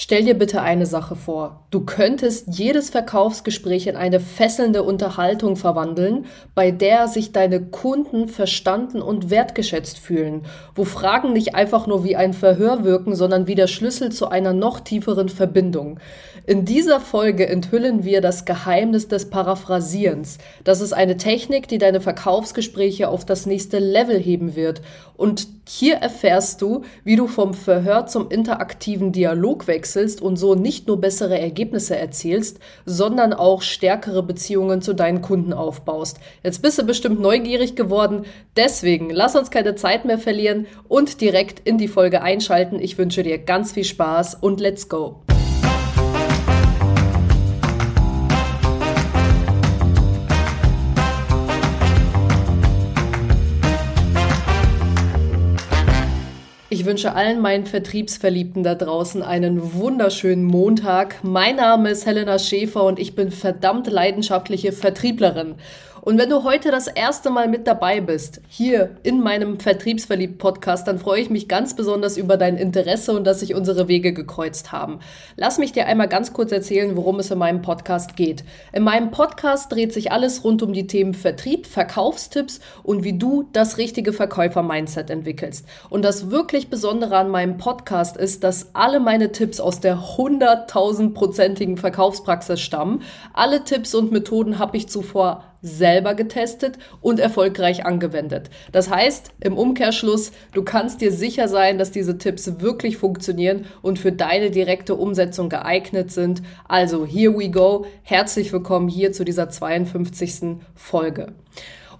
Stell dir bitte eine Sache vor. Du könntest jedes Verkaufsgespräch in eine fesselnde Unterhaltung verwandeln, bei der sich deine Kunden verstanden und wertgeschätzt fühlen, wo Fragen nicht einfach nur wie ein Verhör wirken, sondern wie der Schlüssel zu einer noch tieferen Verbindung. In dieser Folge enthüllen wir das Geheimnis des Paraphrasierens. Das ist eine Technik, die deine Verkaufsgespräche auf das nächste Level heben wird. Und hier erfährst du, wie du vom Verhör zum interaktiven Dialog wechselst wechselst und so nicht nur bessere Ergebnisse erzielst, sondern auch stärkere Beziehungen zu deinen Kunden aufbaust. Jetzt bist du bestimmt neugierig geworden, deswegen lass uns keine Zeit mehr verlieren und direkt in die Folge einschalten. Ich wünsche dir ganz viel Spaß und let's go! Wünsche allen meinen Vertriebsverliebten da draußen einen wunderschönen Montag. Mein Name ist Helena Schäfer und ich bin verdammt leidenschaftliche Vertrieblerin. Und wenn du heute das erste Mal mit dabei bist, hier in meinem Vertriebsverliebt-Podcast, dann freue ich mich ganz besonders über dein Interesse und dass sich unsere Wege gekreuzt haben. Lass mich dir einmal ganz kurz erzählen, worum es in meinem Podcast geht. In meinem Podcast dreht sich alles rund um die Themen Vertrieb, Verkaufstipps und wie du das richtige Verkäufer-Mindset entwickelst. Und das wirklich Besondere an meinem Podcast ist, dass alle meine Tipps aus der 100.000-prozentigen Verkaufspraxis stammen. Alle Tipps und Methoden habe ich zuvor selber getestet und erfolgreich angewendet. Das heißt, im Umkehrschluss, du kannst dir sicher sein, dass diese Tipps wirklich funktionieren und für deine direkte Umsetzung geeignet sind. Also, here we go. Herzlich willkommen hier zu dieser 52. Folge.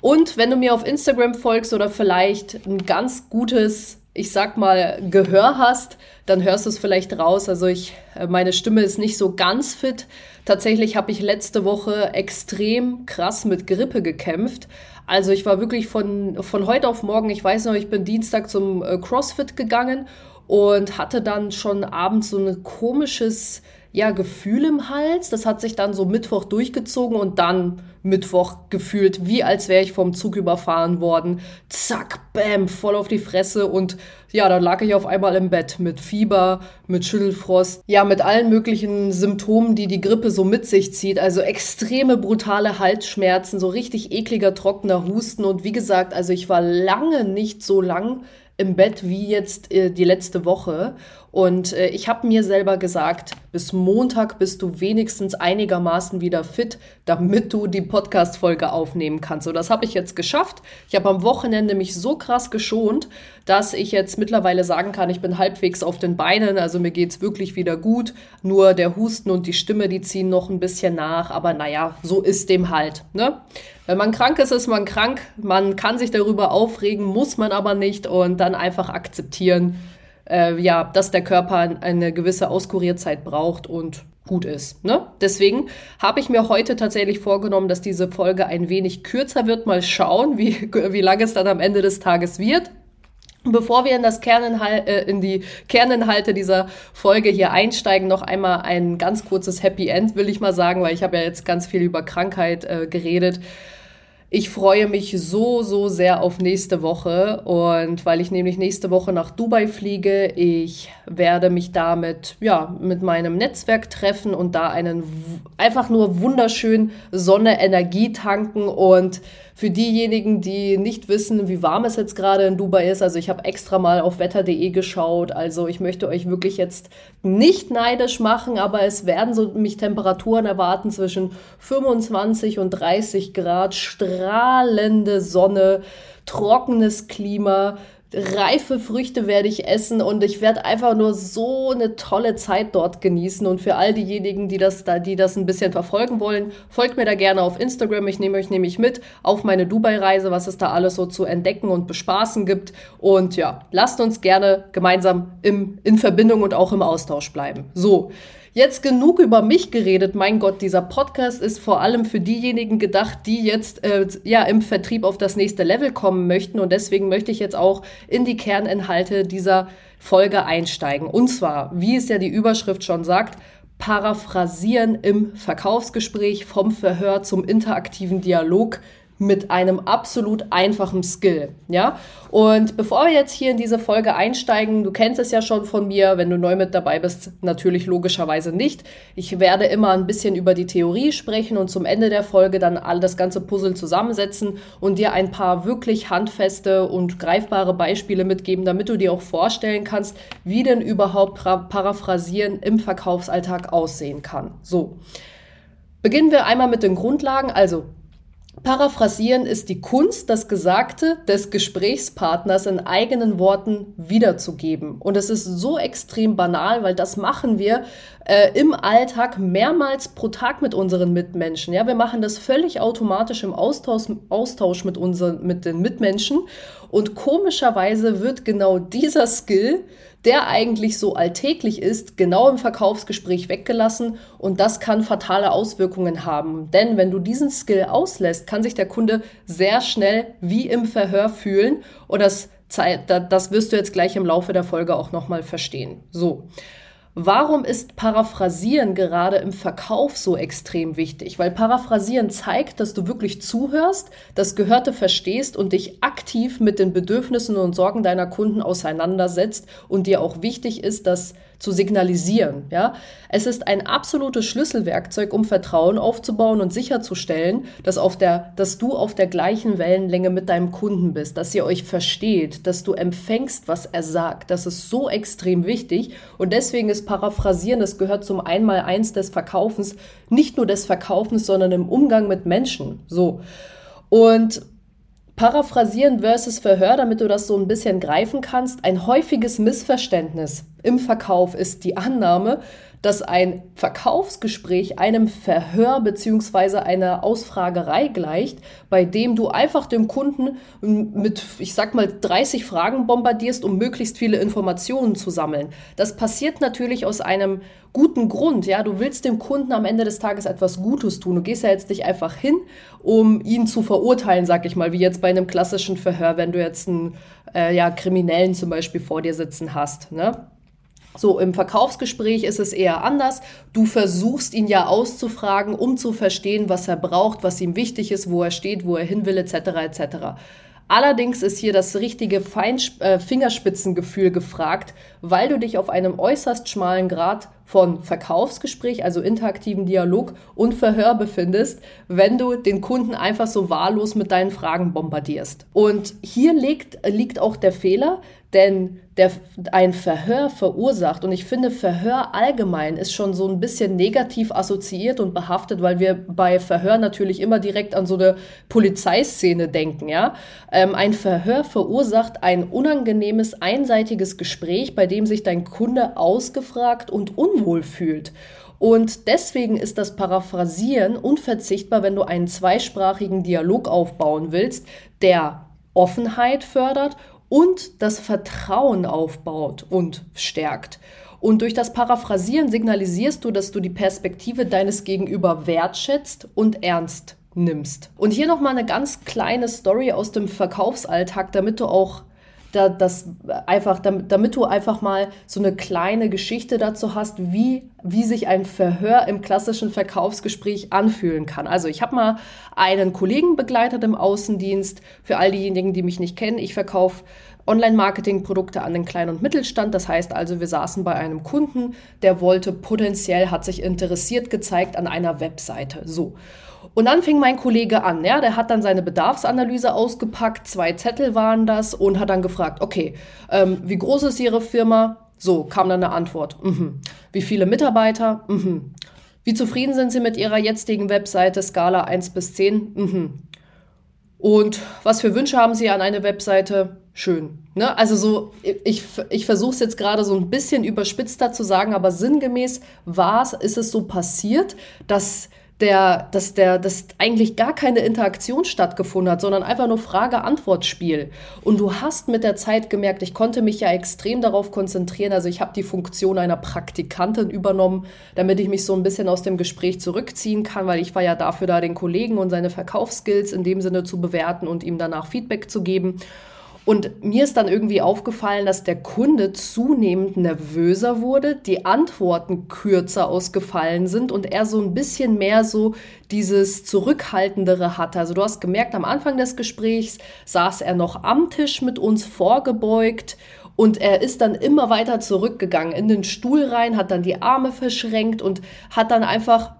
Und wenn du mir auf Instagram folgst oder vielleicht ein ganz gutes ich sag mal, Gehör hast, dann hörst du es vielleicht raus. Also ich, äh, meine Stimme ist nicht so ganz fit. Tatsächlich habe ich letzte Woche extrem krass mit Grippe gekämpft. Also ich war wirklich von, von heute auf morgen, ich weiß noch, ich bin Dienstag zum äh, CrossFit gegangen und hatte dann schon abends so ein komisches, ja, Gefühl im Hals. Das hat sich dann so Mittwoch durchgezogen und dann Mittwoch gefühlt, wie als wäre ich vom Zug überfahren worden. Zack, bam, voll auf die Fresse und ja, dann lag ich auf einmal im Bett mit Fieber, mit Schüttelfrost, ja, mit allen möglichen Symptomen, die die Grippe so mit sich zieht. Also extreme brutale Halsschmerzen, so richtig ekliger, trockener Husten und wie gesagt, also ich war lange nicht so lang im Bett wie jetzt äh, die letzte Woche. Und äh, ich habe mir selber gesagt, bis Montag bist du wenigstens einigermaßen wieder fit, damit du die Podcast-Folge aufnehmen kannst. So, das habe ich jetzt geschafft. Ich habe am Wochenende mich so krass geschont, dass ich jetzt mittlerweile sagen kann, ich bin halbwegs auf den Beinen. Also mir geht's wirklich wieder gut. Nur der Husten und die Stimme, die ziehen noch ein bisschen nach. Aber naja, so ist dem halt. Ne? Wenn man krank ist, ist man krank. Man kann sich darüber aufregen, muss man aber nicht und dann einfach akzeptieren, äh, ja, dass der Körper eine gewisse Auskurierzeit braucht und gut ist. Ne? Deswegen habe ich mir heute tatsächlich vorgenommen, dass diese Folge ein wenig kürzer wird. Mal schauen, wie, wie lange es dann am Ende des Tages wird. Bevor wir in, das Kerninhal äh, in die Kerninhalte dieser Folge hier einsteigen, noch einmal ein ganz kurzes Happy End, will ich mal sagen, weil ich habe ja jetzt ganz viel über Krankheit äh, geredet. Ich freue mich so, so sehr auf nächste Woche und weil ich nämlich nächste Woche nach Dubai fliege, ich werde mich damit, ja, mit meinem Netzwerk treffen und da einen einfach nur wunderschön Sonne, Energie tanken und für diejenigen, die nicht wissen, wie warm es jetzt gerade in Dubai ist, also ich habe extra mal auf wetter.de geschaut. Also ich möchte euch wirklich jetzt nicht neidisch machen, aber es werden so mich Temperaturen erwarten zwischen 25 und 30 Grad, strahlende Sonne, trockenes Klima reife Früchte werde ich essen und ich werde einfach nur so eine tolle Zeit dort genießen. Und für all diejenigen, die das, da, die das ein bisschen verfolgen wollen, folgt mir da gerne auf Instagram. Ich nehme euch nämlich mit auf meine Dubai-Reise, was es da alles so zu entdecken und bespaßen gibt. Und ja, lasst uns gerne gemeinsam im, in Verbindung und auch im Austausch bleiben. So. Jetzt genug über mich geredet. Mein Gott, dieser Podcast ist vor allem für diejenigen gedacht, die jetzt äh, ja im Vertrieb auf das nächste Level kommen möchten. Und deswegen möchte ich jetzt auch in die Kerninhalte dieser Folge einsteigen. Und zwar, wie es ja die Überschrift schon sagt, paraphrasieren im Verkaufsgespräch vom Verhör zum interaktiven Dialog mit einem absolut einfachen Skill, ja? Und bevor wir jetzt hier in diese Folge einsteigen, du kennst es ja schon von mir, wenn du neu mit dabei bist, natürlich logischerweise nicht. Ich werde immer ein bisschen über die Theorie sprechen und zum Ende der Folge dann all das ganze Puzzle zusammensetzen und dir ein paar wirklich handfeste und greifbare Beispiele mitgeben, damit du dir auch vorstellen kannst, wie denn überhaupt Paraphrasieren im Verkaufsalltag aussehen kann. So. Beginnen wir einmal mit den Grundlagen. Also Paraphrasieren ist die Kunst, das Gesagte des Gesprächspartners in eigenen Worten wiederzugeben. Und es ist so extrem banal, weil das machen wir äh, im Alltag mehrmals pro Tag mit unseren Mitmenschen. Ja, wir machen das völlig automatisch im Austausch, Austausch mit, unseren, mit den Mitmenschen. Und komischerweise wird genau dieser Skill der eigentlich so alltäglich ist, genau im Verkaufsgespräch weggelassen und das kann fatale Auswirkungen haben. Denn wenn du diesen Skill auslässt, kann sich der Kunde sehr schnell wie im Verhör fühlen und das, das wirst du jetzt gleich im Laufe der Folge auch nochmal verstehen. So. Warum ist Paraphrasieren gerade im Verkauf so extrem wichtig? Weil Paraphrasieren zeigt, dass du wirklich zuhörst, das Gehörte verstehst und dich aktiv mit den Bedürfnissen und Sorgen deiner Kunden auseinandersetzt und dir auch wichtig ist, dass zu signalisieren. Ja? Es ist ein absolutes Schlüsselwerkzeug, um Vertrauen aufzubauen und sicherzustellen, dass, auf der, dass du auf der gleichen Wellenlänge mit deinem Kunden bist, dass ihr euch versteht, dass du empfängst, was er sagt. Das ist so extrem wichtig und deswegen ist Paraphrasieren, das gehört zum Einmaleins des Verkaufens, nicht nur des Verkaufens, sondern im Umgang mit Menschen. So. Und Paraphrasieren versus Verhör, damit du das so ein bisschen greifen kannst. Ein häufiges Missverständnis im Verkauf ist die Annahme, dass ein Verkaufsgespräch einem Verhör beziehungsweise einer Ausfragerei gleicht, bei dem du einfach dem Kunden mit, ich sag mal, 30 Fragen bombardierst, um möglichst viele Informationen zu sammeln. Das passiert natürlich aus einem guten Grund. Ja, du willst dem Kunden am Ende des Tages etwas Gutes tun. Du gehst ja jetzt nicht einfach hin, um ihn zu verurteilen, sag ich mal, wie jetzt bei einem klassischen Verhör, wenn du jetzt einen äh, ja, Kriminellen zum Beispiel vor dir sitzen hast. Ne? So, im Verkaufsgespräch ist es eher anders. Du versuchst ihn ja auszufragen, um zu verstehen, was er braucht, was ihm wichtig ist, wo er steht, wo er hin will, etc. etc. Allerdings ist hier das richtige Feinsch äh, Fingerspitzengefühl gefragt, weil du dich auf einem äußerst schmalen Grad von Verkaufsgespräch, also interaktiven Dialog und Verhör befindest, wenn du den Kunden einfach so wahllos mit deinen Fragen bombardierst. Und hier liegt, liegt auch der Fehler, denn der, ein Verhör verursacht, und ich finde, Verhör allgemein ist schon so ein bisschen negativ assoziiert und behaftet, weil wir bei Verhör natürlich immer direkt an so eine Polizeiszene denken, ja. Ähm, ein Verhör verursacht ein unangenehmes, einseitiges Gespräch, bei dem sich dein Kunde ausgefragt und unwohl fühlt. Und deswegen ist das Paraphrasieren unverzichtbar, wenn du einen zweisprachigen Dialog aufbauen willst, der Offenheit fördert und das Vertrauen aufbaut und stärkt. Und durch das Paraphrasieren signalisierst du, dass du die Perspektive deines Gegenüber wertschätzt und ernst nimmst. Und hier nochmal eine ganz kleine Story aus dem Verkaufsalltag, damit du auch da, das einfach, damit, damit du einfach mal so eine kleine Geschichte dazu hast, wie, wie sich ein Verhör im klassischen Verkaufsgespräch anfühlen kann. Also ich habe mal einen Kollegen begleitet im Außendienst. Für all diejenigen, die mich nicht kennen, ich verkaufe Online-Marketing-Produkte an den Klein- und Mittelstand. Das heißt also, wir saßen bei einem Kunden, der wollte potenziell, hat sich interessiert gezeigt an einer Webseite. So. Und dann fing mein Kollege an, ja, der hat dann seine Bedarfsanalyse ausgepackt, zwei Zettel waren das und hat dann gefragt, okay, ähm, wie groß ist Ihre Firma? So, kam dann eine Antwort. Mhm. Wie viele Mitarbeiter? Mhm. Wie zufrieden sind Sie mit Ihrer jetzigen Webseite Skala 1 bis 10? Mhm. Und was für Wünsche haben Sie an eine Webseite? Schön. Ne? Also so, ich, ich versuche es jetzt gerade so ein bisschen überspitzter zu sagen, aber sinngemäß war es, ist es so passiert, dass der, dass der, dass eigentlich gar keine Interaktion stattgefunden hat, sondern einfach nur Frage-Antwort-Spiel. Und du hast mit der Zeit gemerkt, ich konnte mich ja extrem darauf konzentrieren. Also ich habe die Funktion einer Praktikantin übernommen, damit ich mich so ein bisschen aus dem Gespräch zurückziehen kann, weil ich war ja dafür da, den Kollegen und seine Verkaufsskills in dem Sinne zu bewerten und ihm danach Feedback zu geben. Und mir ist dann irgendwie aufgefallen, dass der Kunde zunehmend nervöser wurde, die Antworten kürzer ausgefallen sind und er so ein bisschen mehr so dieses Zurückhaltendere hatte. Also du hast gemerkt, am Anfang des Gesprächs saß er noch am Tisch mit uns vorgebeugt und er ist dann immer weiter zurückgegangen in den Stuhl rein, hat dann die Arme verschränkt und hat dann einfach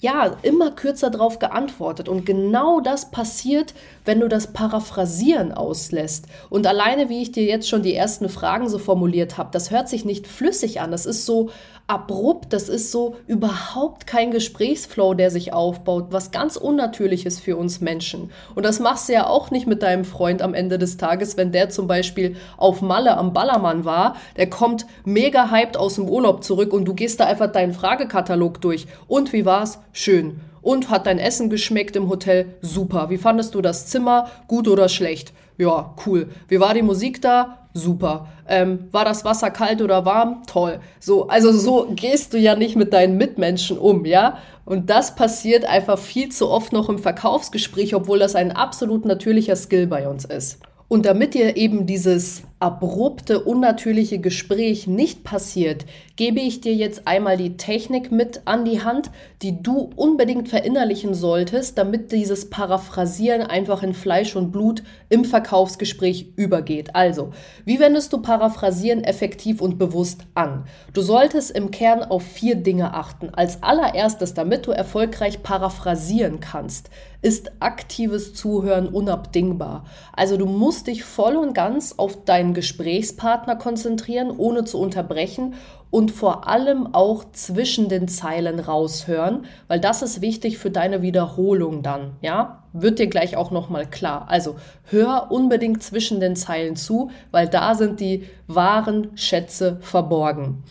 ja, immer kürzer drauf geantwortet. Und genau das passiert, wenn du das Paraphrasieren auslässt. Und alleine, wie ich dir jetzt schon die ersten Fragen so formuliert habe, das hört sich nicht flüssig an. Das ist so abrupt, das ist so überhaupt kein Gesprächsflow, der sich aufbaut, was ganz unnatürlich ist für uns Menschen. Und das machst du ja auch nicht mit deinem Freund am Ende des Tages, wenn der zum Beispiel auf Malle am Ballermann war, der kommt mega hyped aus dem Urlaub zurück und du gehst da einfach deinen Fragekatalog durch. Und wie war's? Schön. Und hat dein Essen geschmeckt im Hotel? Super. Wie fandest du das Zimmer? Gut oder schlecht? Ja, cool. Wie war die Musik da? Super. Ähm, war das Wasser kalt oder warm? Toll. So, also so gehst du ja nicht mit deinen Mitmenschen um, ja? Und das passiert einfach viel zu oft noch im Verkaufsgespräch, obwohl das ein absolut natürlicher Skill bei uns ist. Und damit dir eben dieses abrupte, unnatürliche Gespräch nicht passiert, gebe ich dir jetzt einmal die Technik mit an die Hand, die du unbedingt verinnerlichen solltest, damit dieses Paraphrasieren einfach in Fleisch und Blut im Verkaufsgespräch übergeht. Also, wie wendest du Paraphrasieren effektiv und bewusst an? Du solltest im Kern auf vier Dinge achten. Als allererstes, damit du erfolgreich paraphrasieren kannst, ist aktives Zuhören unabdingbar. Also du musst dich voll und ganz auf dein deinen Gesprächspartner konzentrieren, ohne zu unterbrechen und vor allem auch zwischen den Zeilen raushören, weil das ist wichtig für deine Wiederholung dann, ja? Wird dir gleich auch noch mal klar. Also, hör unbedingt zwischen den Zeilen zu, weil da sind die wahren Schätze verborgen.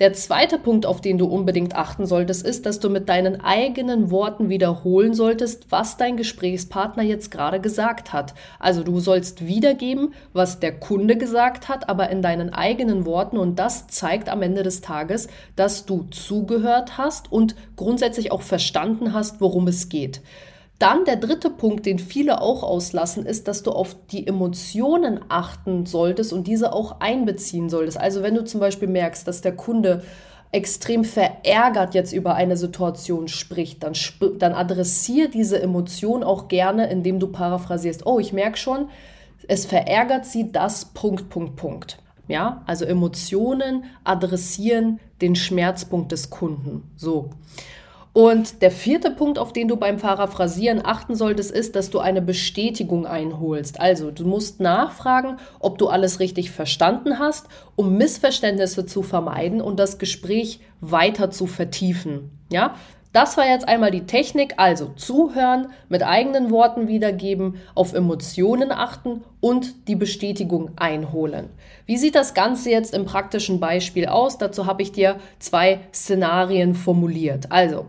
Der zweite Punkt, auf den du unbedingt achten solltest, ist, dass du mit deinen eigenen Worten wiederholen solltest, was dein Gesprächspartner jetzt gerade gesagt hat. Also du sollst wiedergeben, was der Kunde gesagt hat, aber in deinen eigenen Worten und das zeigt am Ende des Tages, dass du zugehört hast und grundsätzlich auch verstanden hast, worum es geht. Dann der dritte Punkt, den viele auch auslassen, ist, dass du auf die Emotionen achten solltest und diese auch einbeziehen solltest. Also wenn du zum Beispiel merkst, dass der Kunde extrem verärgert jetzt über eine Situation spricht, dann, sp dann adressier diese Emotion auch gerne, indem du paraphrasierst. Oh, ich merke schon, es verärgert sie das Punkt, Punkt, Punkt. Ja, also Emotionen adressieren den Schmerzpunkt des Kunden. So. Und der vierte Punkt, auf den du beim Paraphrasieren achten solltest, ist, dass du eine Bestätigung einholst. Also du musst nachfragen, ob du alles richtig verstanden hast, um Missverständnisse zu vermeiden und das Gespräch weiter zu vertiefen. Ja, das war jetzt einmal die Technik, also zuhören, mit eigenen Worten wiedergeben, auf Emotionen achten und die Bestätigung einholen. Wie sieht das Ganze jetzt im praktischen Beispiel aus? Dazu habe ich dir zwei Szenarien formuliert. Also,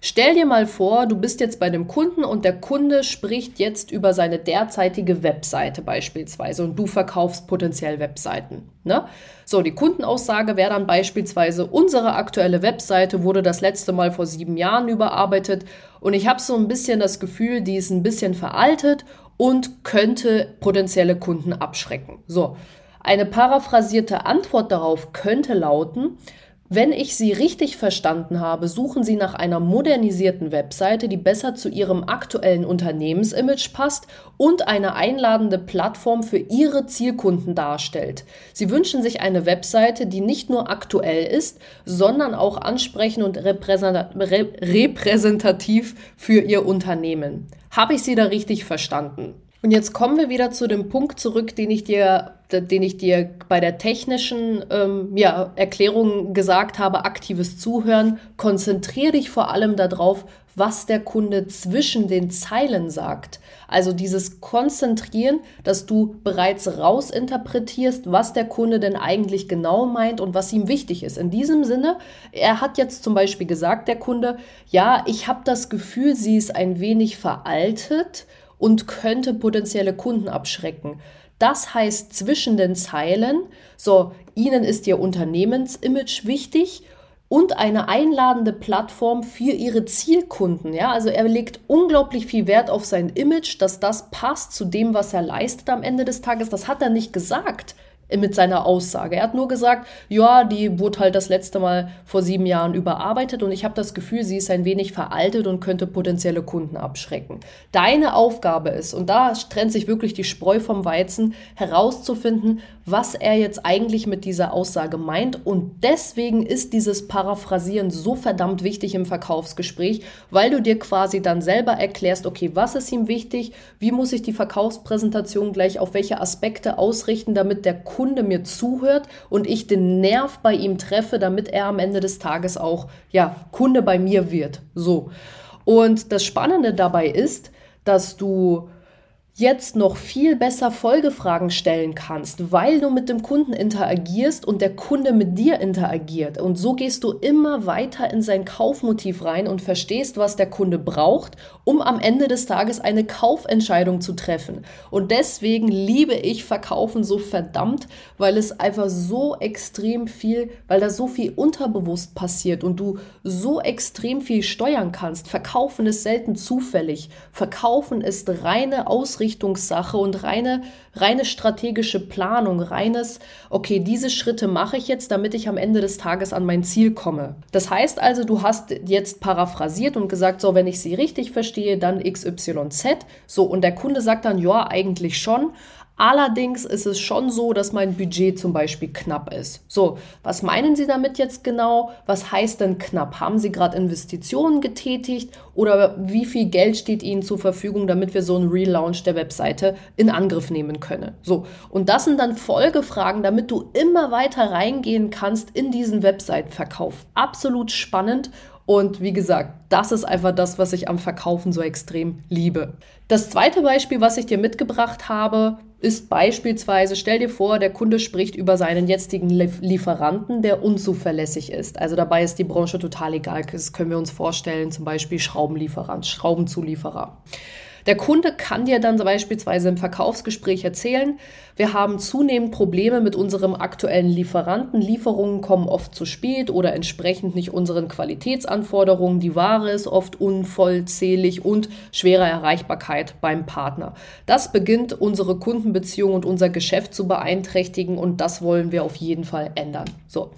Stell dir mal vor, du bist jetzt bei dem Kunden und der Kunde spricht jetzt über seine derzeitige Webseite beispielsweise und du verkaufst potenziell Webseiten. Ne? So, die Kundenaussage wäre dann beispielsweise, unsere aktuelle Webseite wurde das letzte Mal vor sieben Jahren überarbeitet und ich habe so ein bisschen das Gefühl, die ist ein bisschen veraltet und könnte potenzielle Kunden abschrecken. So, eine paraphrasierte Antwort darauf könnte lauten, wenn ich Sie richtig verstanden habe, suchen Sie nach einer modernisierten Webseite, die besser zu Ihrem aktuellen Unternehmensimage passt und eine einladende Plattform für Ihre Zielkunden darstellt. Sie wünschen sich eine Webseite, die nicht nur aktuell ist, sondern auch ansprechend und repräsentativ für Ihr Unternehmen. Habe ich Sie da richtig verstanden? Und jetzt kommen wir wieder zu dem Punkt zurück, den ich dir, den ich dir bei der technischen ähm, ja, Erklärung gesagt habe, aktives Zuhören. Konzentriere dich vor allem darauf, was der Kunde zwischen den Zeilen sagt. Also dieses Konzentrieren, dass du bereits rausinterpretierst, was der Kunde denn eigentlich genau meint und was ihm wichtig ist. In diesem Sinne, er hat jetzt zum Beispiel gesagt, der Kunde, ja, ich habe das Gefühl, sie ist ein wenig veraltet und könnte potenzielle Kunden abschrecken. Das heißt zwischen den Zeilen, so, Ihnen ist Ihr Unternehmensimage wichtig. und eine einladende Plattform für ihre Zielkunden. Ja, also er legt unglaublich viel Wert auf sein Image, dass das passt zu dem, was er leistet am Ende des Tages. Das hat er nicht gesagt mit seiner Aussage. Er hat nur gesagt, ja, die wurde halt das letzte Mal vor sieben Jahren überarbeitet und ich habe das Gefühl, sie ist ein wenig veraltet und könnte potenzielle Kunden abschrecken. Deine Aufgabe ist, und da trennt sich wirklich die Spreu vom Weizen, herauszufinden, was er jetzt eigentlich mit dieser Aussage meint. Und deswegen ist dieses Paraphrasieren so verdammt wichtig im Verkaufsgespräch, weil du dir quasi dann selber erklärst, okay, was ist ihm wichtig, wie muss ich die Verkaufspräsentation gleich auf welche Aspekte ausrichten, damit der Kunde mir zuhört und ich den Nerv bei ihm treffe, damit er am Ende des Tages auch, ja, Kunde bei mir wird. So. Und das Spannende dabei ist, dass du jetzt noch viel besser Folgefragen stellen kannst, weil du mit dem Kunden interagierst und der Kunde mit dir interagiert. Und so gehst du immer weiter in sein Kaufmotiv rein und verstehst, was der Kunde braucht, um am Ende des Tages eine Kaufentscheidung zu treffen. Und deswegen liebe ich Verkaufen so verdammt, weil es einfach so extrem viel, weil da so viel unterbewusst passiert und du so extrem viel steuern kannst. Verkaufen ist selten zufällig. Verkaufen ist reine Ausrichtung Ausrichtungssache und reine, reine strategische Planung, reines, okay, diese Schritte mache ich jetzt, damit ich am Ende des Tages an mein Ziel komme. Das heißt also, du hast jetzt paraphrasiert und gesagt, so, wenn ich sie richtig verstehe, dann XYZ. So, und der Kunde sagt dann, ja, eigentlich schon. Allerdings ist es schon so, dass mein Budget zum Beispiel knapp ist. So, was meinen Sie damit jetzt genau? Was heißt denn knapp? Haben Sie gerade Investitionen getätigt oder wie viel Geld steht Ihnen zur Verfügung, damit wir so einen Relaunch der Webseite in Angriff nehmen können? So, und das sind dann Folgefragen, damit du immer weiter reingehen kannst in diesen Website-Verkauf. Absolut spannend und wie gesagt, das ist einfach das, was ich am Verkaufen so extrem liebe. Das zweite Beispiel, was ich dir mitgebracht habe, ist beispielsweise, stell dir vor, der Kunde spricht über seinen jetzigen Lieferanten, der unzuverlässig ist. Also dabei ist die Branche total egal. Das können wir uns vorstellen, zum Beispiel Schraubenlieferant, Schraubenzulieferer. Der Kunde kann dir dann beispielsweise im Verkaufsgespräch erzählen, wir haben zunehmend Probleme mit unserem aktuellen Lieferanten. Lieferungen kommen oft zu spät oder entsprechend nicht unseren Qualitätsanforderungen. Die Ware ist oft unvollzählig und schwere Erreichbarkeit beim Partner. Das beginnt unsere Kundenbeziehung und unser Geschäft zu beeinträchtigen und das wollen wir auf jeden Fall ändern. So.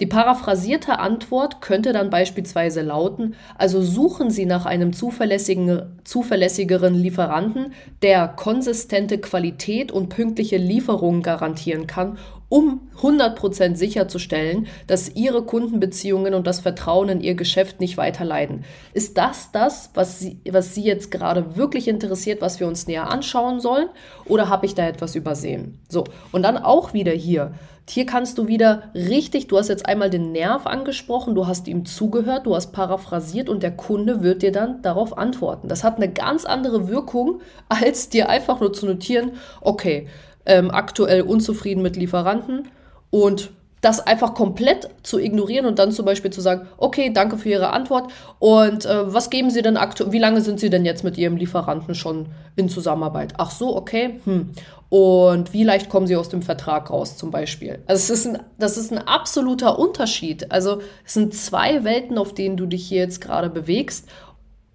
Die paraphrasierte Antwort könnte dann beispielsweise lauten, also suchen Sie nach einem zuverlässigeren Lieferanten, der konsistente Qualität und pünktliche Lieferungen garantieren kann, um 100% sicherzustellen, dass Ihre Kundenbeziehungen und das Vertrauen in Ihr Geschäft nicht weiter leiden. Ist das das, was Sie, was Sie jetzt gerade wirklich interessiert, was wir uns näher anschauen sollen? Oder habe ich da etwas übersehen? So, und dann auch wieder hier. Hier kannst du wieder richtig, du hast jetzt einmal den Nerv angesprochen, du hast ihm zugehört, du hast paraphrasiert und der Kunde wird dir dann darauf antworten. Das hat eine ganz andere Wirkung, als dir einfach nur zu notieren, okay, ähm, aktuell unzufrieden mit Lieferanten und das einfach komplett zu ignorieren und dann zum Beispiel zu sagen, okay, danke für Ihre Antwort und äh, was geben Sie denn aktuell, wie lange sind Sie denn jetzt mit Ihrem Lieferanten schon in Zusammenarbeit? Ach so, okay, hm. Und wie leicht kommen Sie aus dem Vertrag raus zum Beispiel? Also es ist ein, das ist ein absoluter Unterschied. Also es sind zwei Welten, auf denen du dich hier jetzt gerade bewegst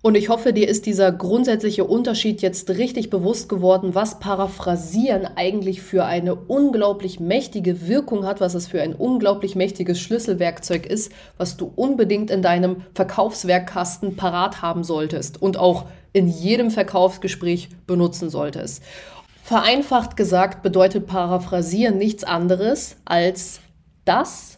und ich hoffe, dir ist dieser grundsätzliche Unterschied jetzt richtig bewusst geworden, was Paraphrasieren eigentlich für eine unglaublich mächtige Wirkung hat, was es für ein unglaublich mächtiges Schlüsselwerkzeug ist, was du unbedingt in deinem Verkaufswerkkasten parat haben solltest und auch in jedem Verkaufsgespräch benutzen solltest. Vereinfacht gesagt bedeutet Paraphrasieren nichts anderes als das,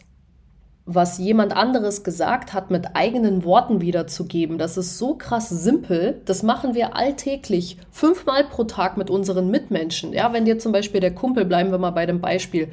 was jemand anderes gesagt hat, mit eigenen Worten wiederzugeben. Das ist so krass simpel. Das machen wir alltäglich, fünfmal pro Tag mit unseren Mitmenschen. Ja, wenn dir zum Beispiel der Kumpel, bleiben wir mal bei dem Beispiel,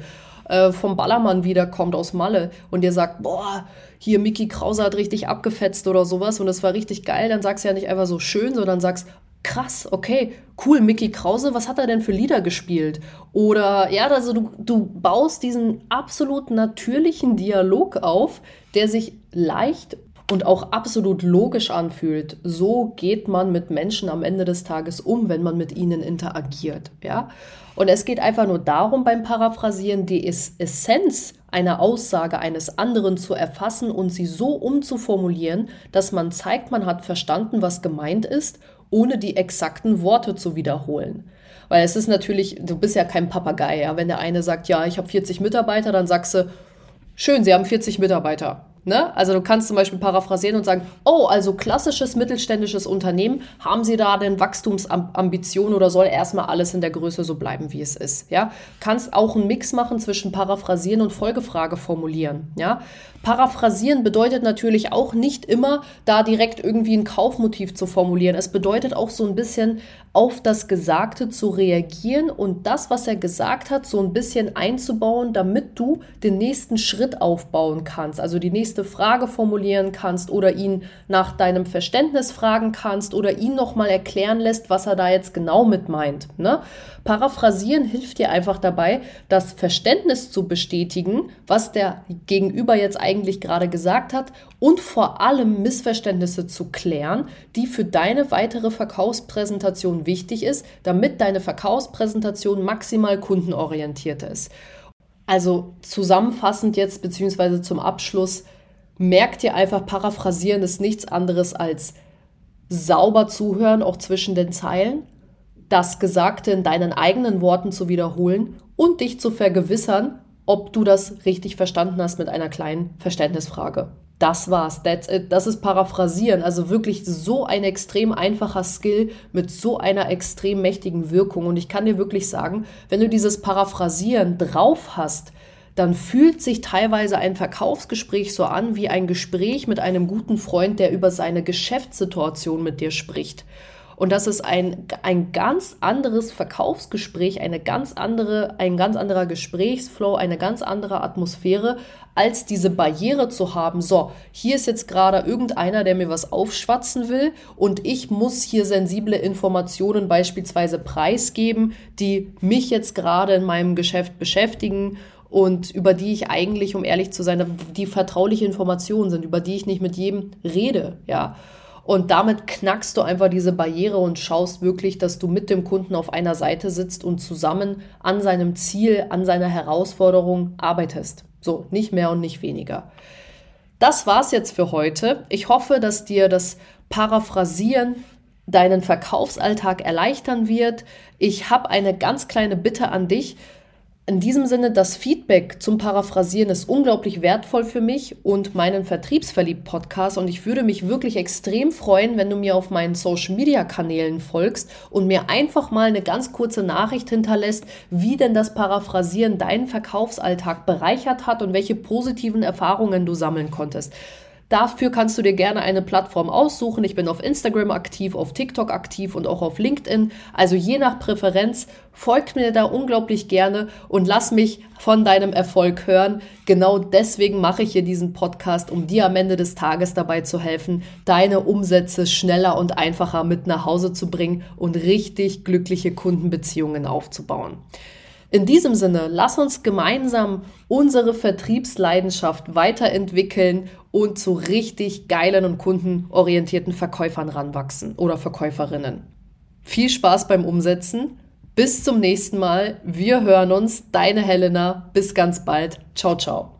äh, vom Ballermann wiederkommt aus Malle und dir sagt, boah, hier Mickey Krause hat richtig abgefetzt oder sowas und es war richtig geil, dann sagst du ja nicht einfach so schön, sondern sagst, krass, okay, cool, Mickey Krause, was hat er denn für Lieder gespielt? Oder ja, also du, du baust diesen absolut natürlichen Dialog auf, der sich leicht und auch absolut logisch anfühlt. So geht man mit Menschen am Ende des Tages um, wenn man mit ihnen interagiert, ja? Und es geht einfach nur darum beim Paraphrasieren, die Essenz eine Aussage eines anderen zu erfassen und sie so umzuformulieren, dass man zeigt, man hat verstanden, was gemeint ist, ohne die exakten Worte zu wiederholen. Weil es ist natürlich, du bist ja kein Papagei, ja. Wenn der eine sagt, ja, ich habe 40 Mitarbeiter, dann sagst du, schön, Sie haben 40 Mitarbeiter. Ne? Also du kannst zum Beispiel paraphrasieren und sagen, oh, also klassisches mittelständisches Unternehmen, haben Sie da denn Wachstumsambitionen oder soll erstmal alles in der Größe so bleiben, wie es ist? Ja? Kannst auch einen Mix machen zwischen paraphrasieren und Folgefrage formulieren. Ja? Paraphrasieren bedeutet natürlich auch nicht immer, da direkt irgendwie ein Kaufmotiv zu formulieren. Es bedeutet auch so ein bisschen auf das Gesagte zu reagieren und das, was er gesagt hat, so ein bisschen einzubauen, damit du den nächsten Schritt aufbauen kannst. Also die nächste Frage formulieren kannst oder ihn nach deinem Verständnis fragen kannst oder ihn nochmal erklären lässt, was er da jetzt genau mit meint. Ne? Paraphrasieren hilft dir einfach dabei, das Verständnis zu bestätigen, was der Gegenüber jetzt eigentlich gerade gesagt hat und vor allem Missverständnisse zu klären, die für deine weitere Verkaufspräsentation wichtig ist, damit deine Verkaufspräsentation maximal kundenorientiert ist. Also zusammenfassend jetzt beziehungsweise zum Abschluss, merkt dir einfach, paraphrasieren ist nichts anderes als sauber zuhören, auch zwischen den Zeilen, das Gesagte in deinen eigenen Worten zu wiederholen und dich zu vergewissern, ob du das richtig verstanden hast mit einer kleinen Verständnisfrage. Das war's. That's it. Das ist Paraphrasieren. Also wirklich so ein extrem einfacher Skill mit so einer extrem mächtigen Wirkung. Und ich kann dir wirklich sagen, wenn du dieses Paraphrasieren drauf hast, dann fühlt sich teilweise ein Verkaufsgespräch so an wie ein Gespräch mit einem guten Freund, der über seine Geschäftssituation mit dir spricht. Und das ist ein, ein ganz anderes Verkaufsgespräch, eine ganz andere, ein ganz anderer Gesprächsflow, eine ganz andere Atmosphäre, als diese Barriere zu haben. So, hier ist jetzt gerade irgendeiner, der mir was aufschwatzen will und ich muss hier sensible Informationen beispielsweise preisgeben, die mich jetzt gerade in meinem Geschäft beschäftigen und über die ich eigentlich, um ehrlich zu sein, die vertrauliche Informationen sind, über die ich nicht mit jedem rede, ja. Und damit knackst du einfach diese Barriere und schaust wirklich, dass du mit dem Kunden auf einer Seite sitzt und zusammen an seinem Ziel, an seiner Herausforderung arbeitest. So, nicht mehr und nicht weniger. Das war's jetzt für heute. Ich hoffe, dass dir das Paraphrasieren deinen Verkaufsalltag erleichtern wird. Ich habe eine ganz kleine Bitte an dich. In diesem Sinne, das Feedback zum Paraphrasieren ist unglaublich wertvoll für mich und meinen Vertriebsverliebt-Podcast. Und ich würde mich wirklich extrem freuen, wenn du mir auf meinen Social-Media-Kanälen folgst und mir einfach mal eine ganz kurze Nachricht hinterlässt, wie denn das Paraphrasieren deinen Verkaufsalltag bereichert hat und welche positiven Erfahrungen du sammeln konntest. Dafür kannst du dir gerne eine Plattform aussuchen. Ich bin auf Instagram aktiv, auf TikTok aktiv und auch auf LinkedIn. Also je nach Präferenz folgt mir da unglaublich gerne und lass mich von deinem Erfolg hören. Genau deswegen mache ich hier diesen Podcast, um dir am Ende des Tages dabei zu helfen, deine Umsätze schneller und einfacher mit nach Hause zu bringen und richtig glückliche Kundenbeziehungen aufzubauen. In diesem Sinne, lass uns gemeinsam unsere Vertriebsleidenschaft weiterentwickeln und zu richtig geilen und kundenorientierten Verkäufern ranwachsen oder Verkäuferinnen. Viel Spaß beim Umsetzen. Bis zum nächsten Mal. Wir hören uns. Deine Helena. Bis ganz bald. Ciao, ciao.